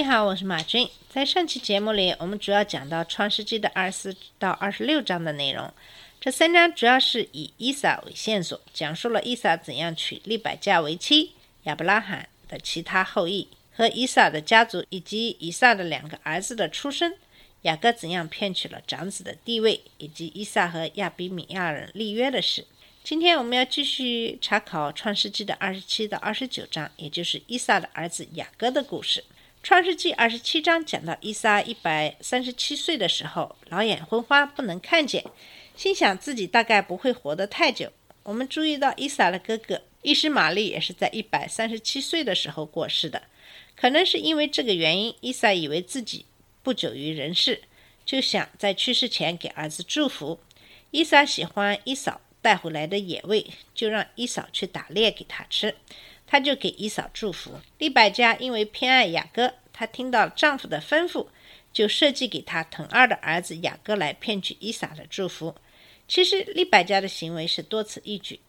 你好，我是马军。在上期节目里，我们主要讲到创世纪的二十四到二十六章的内容。这三章主要是以伊撒为线索，讲述了伊撒怎样娶利百加为妻，亚伯拉罕的其他后裔和以撒的家族，以及以撒的两个儿子的出生，雅各怎样骗取了长子的地位，以及伊撒和亚比米亚人立约的事。今天我们要继续查考创世纪的二十七到二十九章，也就是伊撒的儿子雅各的故事。创世纪二十七章讲到伊撒一百三十七岁的时候，老眼昏花，不能看见，心想自己大概不会活得太久。我们注意到伊撒的哥哥伊什玛利也是在一百三十七岁的时候过世的，可能是因为这个原因，伊撒以为自己不久于人世，就想在去世前给儿子祝福。伊撒喜欢伊嫂带回来的野味，就让伊嫂去打猎给他吃。他就给伊嫂祝福。利百加因为偏爱雅各，她听到丈夫的吩咐，就设计给她疼爱的儿子雅各来骗取伊撒的祝福。其实利百加的行为是多此一举。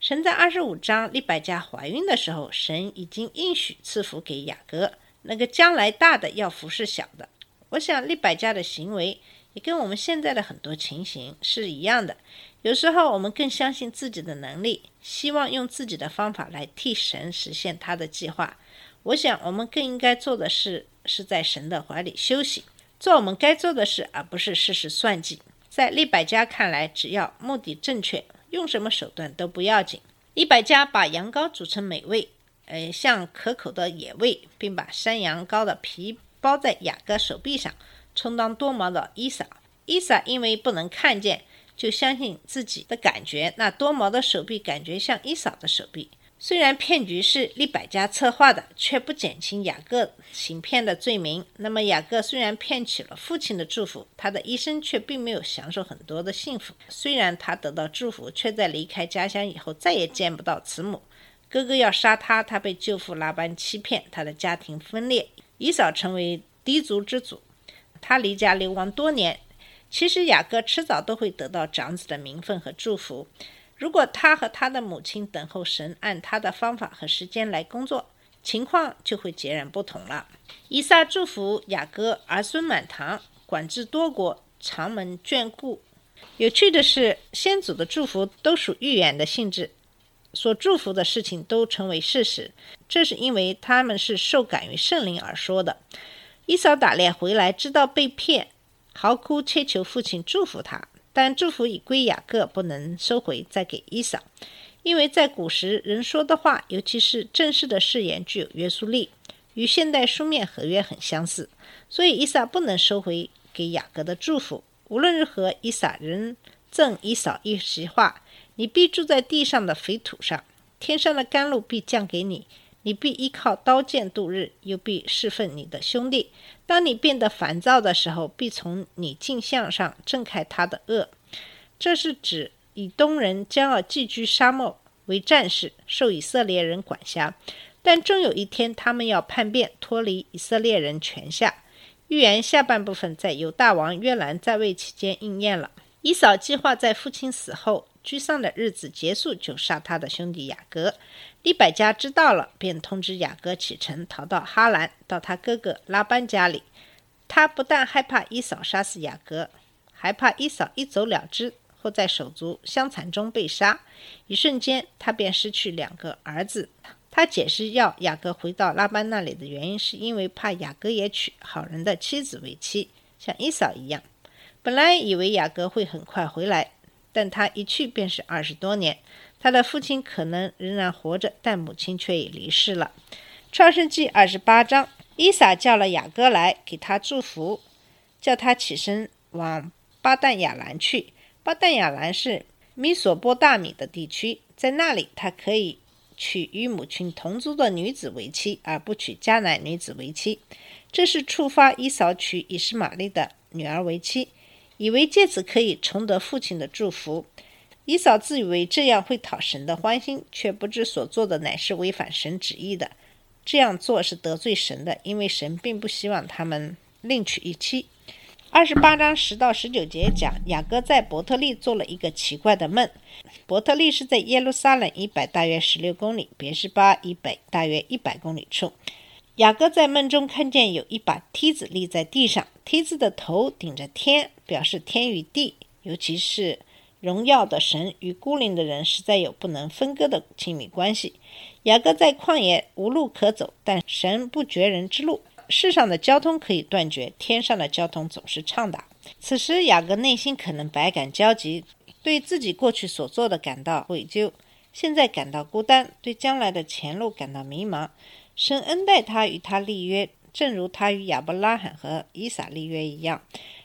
神在二十五章利百加怀孕的时候，神已经应许赐福给雅各，那个将来大的要服侍小的。我想利百加的行为也跟我们现在的很多情形是一样的。有时候我们更相信自己的能力，希望用自己的方法来替神实现他的计划。我想我们更应该做的事是在神的怀里休息，做我们该做的事，而不是事事算计。在利百加看来，只要目的正确，用什么手段都不要紧。利百加把羊羔煮成美味，呃，像可口的野味，并把山羊羔的皮包在雅各手臂上，充当多毛的伊撒。伊撒因为不能看见。就相信自己的感觉，那多毛的手臂感觉像伊嫂的手臂。虽然骗局是利百加策划的，却不减轻雅各行骗的罪名。那么雅各虽然骗取了父亲的祝福，他的一生却并没有享受很多的幸福。虽然他得到祝福，却在离开家乡以后再也见不到慈母。哥哥要杀他，他被舅父拉班欺骗，他的家庭分裂，以嫂成为低族之主。他离家流亡多年。其实雅各迟早都会得到长子的名分和祝福，如果他和他的母亲等候神按他的方法和时间来工作，情况就会截然不同了。以撒祝福雅各儿孙满堂，管制多国，长门眷顾。有趣的是，先祖的祝福都属预言的性质，所祝福的事情都成为事实，这是因为他们是受感于圣灵而说的。以扫打猎回来，知道被骗。嚎哭切求父亲祝福他，但祝福已归雅各，不能收回再给伊嫂，因为在古时人说的话，尤其是正式的誓言，具有约束力，与现代书面合约很相似，所以伊萨不能收回给雅各的祝福。无论如何，伊萨仍赠伊嫂一席话：你必住在地上的肥土上，天上的甘露必降给你。你必依靠刀剑度日，又必侍奉你的兄弟。当你变得烦躁的时候，必从你镜像上挣开他的恶。这是指以东人将要寄居沙漠为战士，受以色列人管辖。但终有一天，他们要叛变，脱离以色列人权下。预言下半部分在犹大王约兰在位期间应验了。以扫计划在父亲死后居丧的日子结束，就杀他的兄弟雅各。利百加知道了，便通知雅各启程，逃到哈兰，到他哥哥拉班家里。他不但害怕伊嫂杀死雅各，还怕伊嫂一走了之，或在手足相残中被杀。一瞬间，他便失去两个儿子。他解释要雅各回到拉班那里的原因，是因为怕雅各也娶好人的妻子为妻，像伊嫂一样。本来以为雅各会很快回来，但他一去便是二十多年。他的父亲可能仍然活着，但母亲却已离世了。创世纪二十八章，伊撒叫了雅各来，给他祝福，叫他起身往巴旦亚兰去。巴旦亚兰是米索波大米的地区，在那里他可以娶与母亲同族的女子为妻，而不娶迦南女子为妻。这是触发伊扫娶以实玛利的女儿为妻。以为借此可以重得父亲的祝福。以扫自以为这样会讨神的欢心，却不知所做的乃是违反神旨意的。这样做是得罪神的，因为神并不希望他们另娶一妻。二十八章十到十九节讲雅各在伯特利做了一个奇怪的梦。伯特利是在耶路撒冷以北大约十六公里，别是巴以北大约一百公里处。雅各在梦中看见有一把梯子立在地上，梯子的头顶着天，表示天与地，尤其是荣耀的神与孤零的人实在有不能分割的亲密关系。雅各在旷野无路可走，但神不绝人之路。世上的交通可以断绝，天上的交通总是畅达。此时雅各内心可能百感交集，对自己过去所做的感到悔疚，现在感到孤单，对将来的前路感到迷茫。神恩待他，与他立约，正如他与亚伯拉罕和以撒立约一样。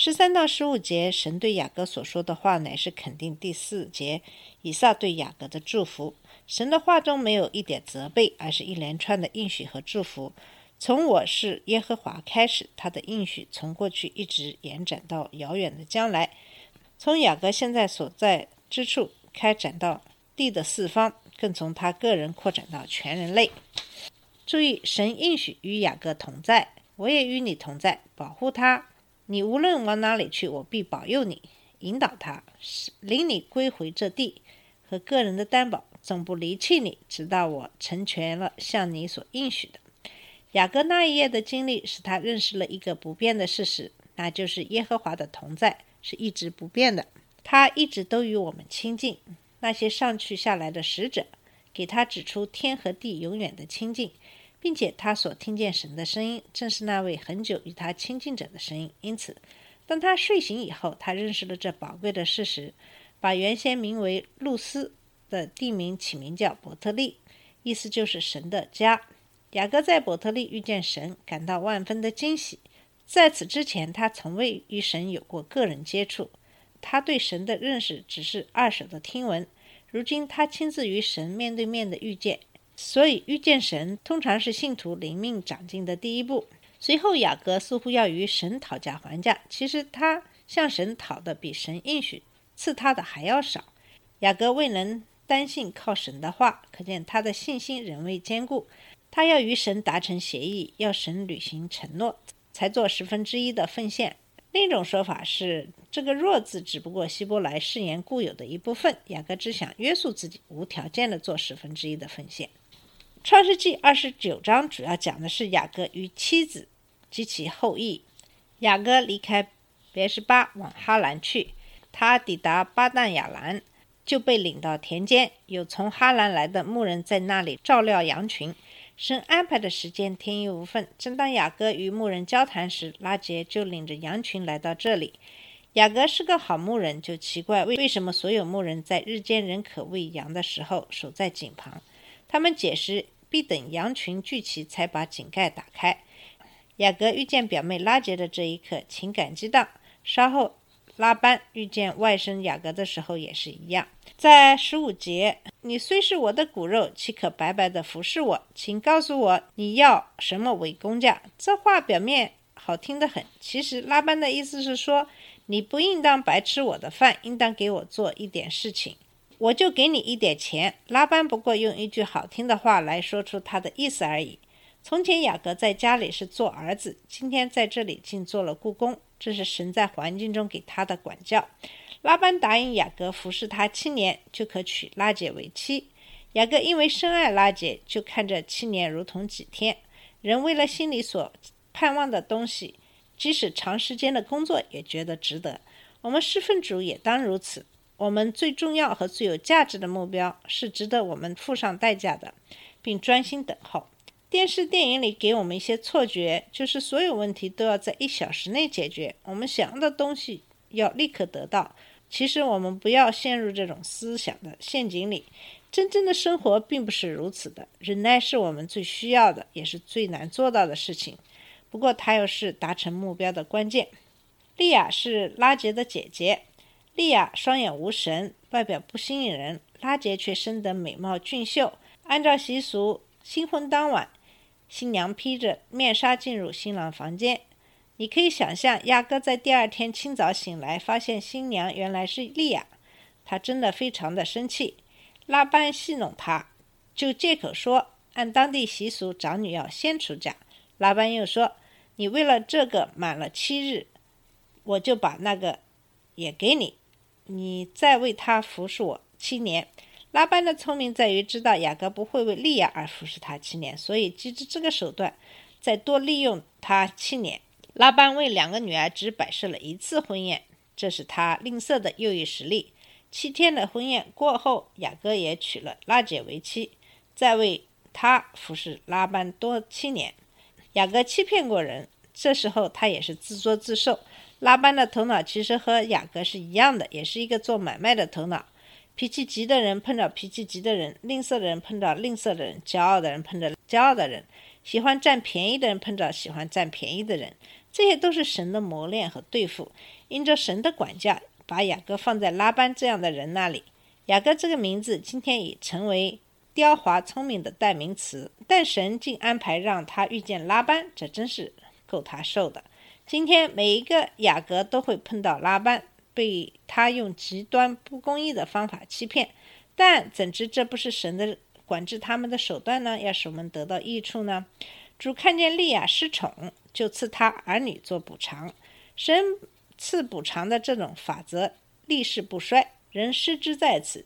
十三到十五节，神对雅各所说的话乃是肯定。第四节，以撒对雅各的祝福，神的话中没有一点责备，而是一连串的应许和祝福。从我是耶和华开始，他的应许从过去一直延展到遥远的将来，从雅各现在所在之处开展到地的四方，更从他个人扩展到全人类。注意，神应许与雅各同在，我也与你同在，保护他。你无论往哪里去，我必保佑你，引导他，领你归回这地。和个人的担保，总不离弃你，直到我成全了向你所应许的。雅各那一夜的经历，使他认识了一个不变的事实，那就是耶和华的同在是一直不变的，他一直都与我们亲近。那些上去下来的使者，给他指出天和地永远的亲近。并且他所听见神的声音，正是那位很久与他亲近者的声音。因此，当他睡醒以后，他认识了这宝贵的事实，把原先名为露丝的地名起名叫伯特利，意思就是神的家。雅各在伯特利遇见神，感到万分的惊喜。在此之前，他从未与神有过个人接触，他对神的认识只是二手的听闻。如今，他亲自与神面对面的遇见。所以，遇见神通常是信徒灵命长进的第一步。随后，雅各似乎要与神讨价还价。其实，他向神讨的比神应许赐他的还要少。雅各未能单信靠神的话，可见他的信心仍未坚固。他要与神达成协议，要神履行承诺，才做十分之一的奉献。另一种说法是，这个“弱”字只不过希伯来誓言固有的一部分。雅各只想约束自己，无条件的做十分之一的奉献。创世纪二十九章主要讲的是雅各与妻子及其后裔。雅各离开别是巴往哈兰去，他抵达巴旦亚兰，就被领到田间，有从哈兰来的牧人在那里照料羊群。神安排的时间天衣无缝。正当雅各与牧人交谈时，拉杰就领着羊群来到这里。雅各是个好牧人，就奇怪为为什么所有牧人在日间仍可喂羊的时候守在井旁。他们解释，必等羊群聚齐，才把井盖打开。雅各遇见表妹拉杰的这一刻，情感激荡。稍后，拉班遇见外甥雅各的时候也是一样。在十五节，你虽是我的骨肉，岂可白白的服侍我？请告诉我，你要什么为工价？这话表面好听得很，其实拉班的意思是说，你不应当白吃我的饭，应当给我做一点事情。我就给你一点钱。拉班不过用一句好听的话来说出他的意思而已。从前雅各在家里是做儿子，今天在这里竟做了故宫，这是神在环境中给他的管教。拉班答应雅各服侍他七年，就可娶拉姐为妻。雅各因为深爱拉姐，就看这七年如同几天。人为了心里所盼望的东西，即使长时间的工作，也觉得值得。我们侍奉主也当如此。我们最重要和最有价值的目标是值得我们付上代价的，并专心等候。电视电影里给我们一些错觉，就是所有问题都要在一小时内解决，我们想要的东西要立刻得到。其实我们不要陷入这种思想的陷阱里。真正的生活并不是如此的。忍耐是我们最需要的，也是最难做到的事情。不过它又是达成目标的关键。莉亚是拉杰的姐姐。莉亚双眼无神，外表不吸引人；拉杰却生得美貌俊秀。按照习俗，新婚当晚，新娘披着面纱进入新郎房间。你可以想象，亚哥在第二天清早醒来，发现新娘原来是莉亚，他真的非常的生气。拉班戏弄他，就借口说按当地习俗，长女要先出嫁。拉班又说：“你为了这个满了七日，我就把那个也给你，你再为他服侍我七年。”拉班的聪明在于知道雅各不会为利亚而服侍他七年，所以机智这个手段，再多利用他七年。拉班为两个女儿只摆设了一次婚宴，这是他吝啬的又一实例。七天的婚宴过后，雅各也娶了拉姐为妻，再为他服侍拉班多七年。雅各欺骗过人，这时候他也是自作自受。拉班的头脑其实和雅各是一样的，也是一个做买卖的头脑。脾气急的人碰到脾气急的人，吝啬的人碰到吝啬的人，骄傲的人碰着骄傲的人，喜欢占便宜的人碰着喜欢占便宜的人。这些都是神的磨练和对付，因着神的管教，把雅各放在拉班这样的人那里。雅各这个名字今天已成为刁滑聪明的代名词，但神竟安排让他遇见拉班，这真是够他受的。今天每一个雅各都会碰到拉班，被他用极端不公义的方法欺骗，但怎知这不是神的管制他们的手段呢？要使我们得到益处呢？主看见利亚失宠，就赐他儿女做补偿。神赐补偿的这种法则历世不衰，人失之在此，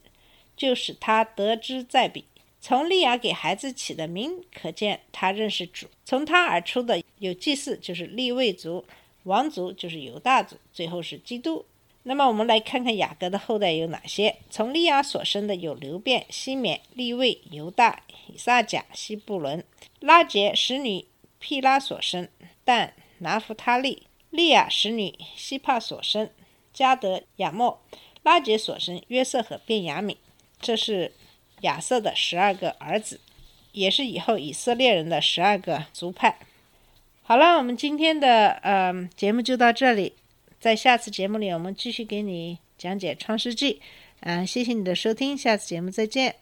就使他得之在彼。从利亚给孩子起的名，可见他认识主。从他而出的有祭祀，就是利未族；王族就是犹大族；最后是基督。那么我们来看看雅各的后代有哪些？从利亚所生的有流变、西缅、利未、犹大、以撒甲、西布伦。拉杰使女毗拉所生，但拿弗他利利亚使女希帕所生，加德亚莫拉杰所生约瑟和便雅悯，这是亚瑟的十二个儿子，也是以后以色列人的十二个族派。好了，我们今天的呃节目就到这里，在下次节目里我们继续给你讲解创世纪。嗯，谢谢你的收听，下次节目再见。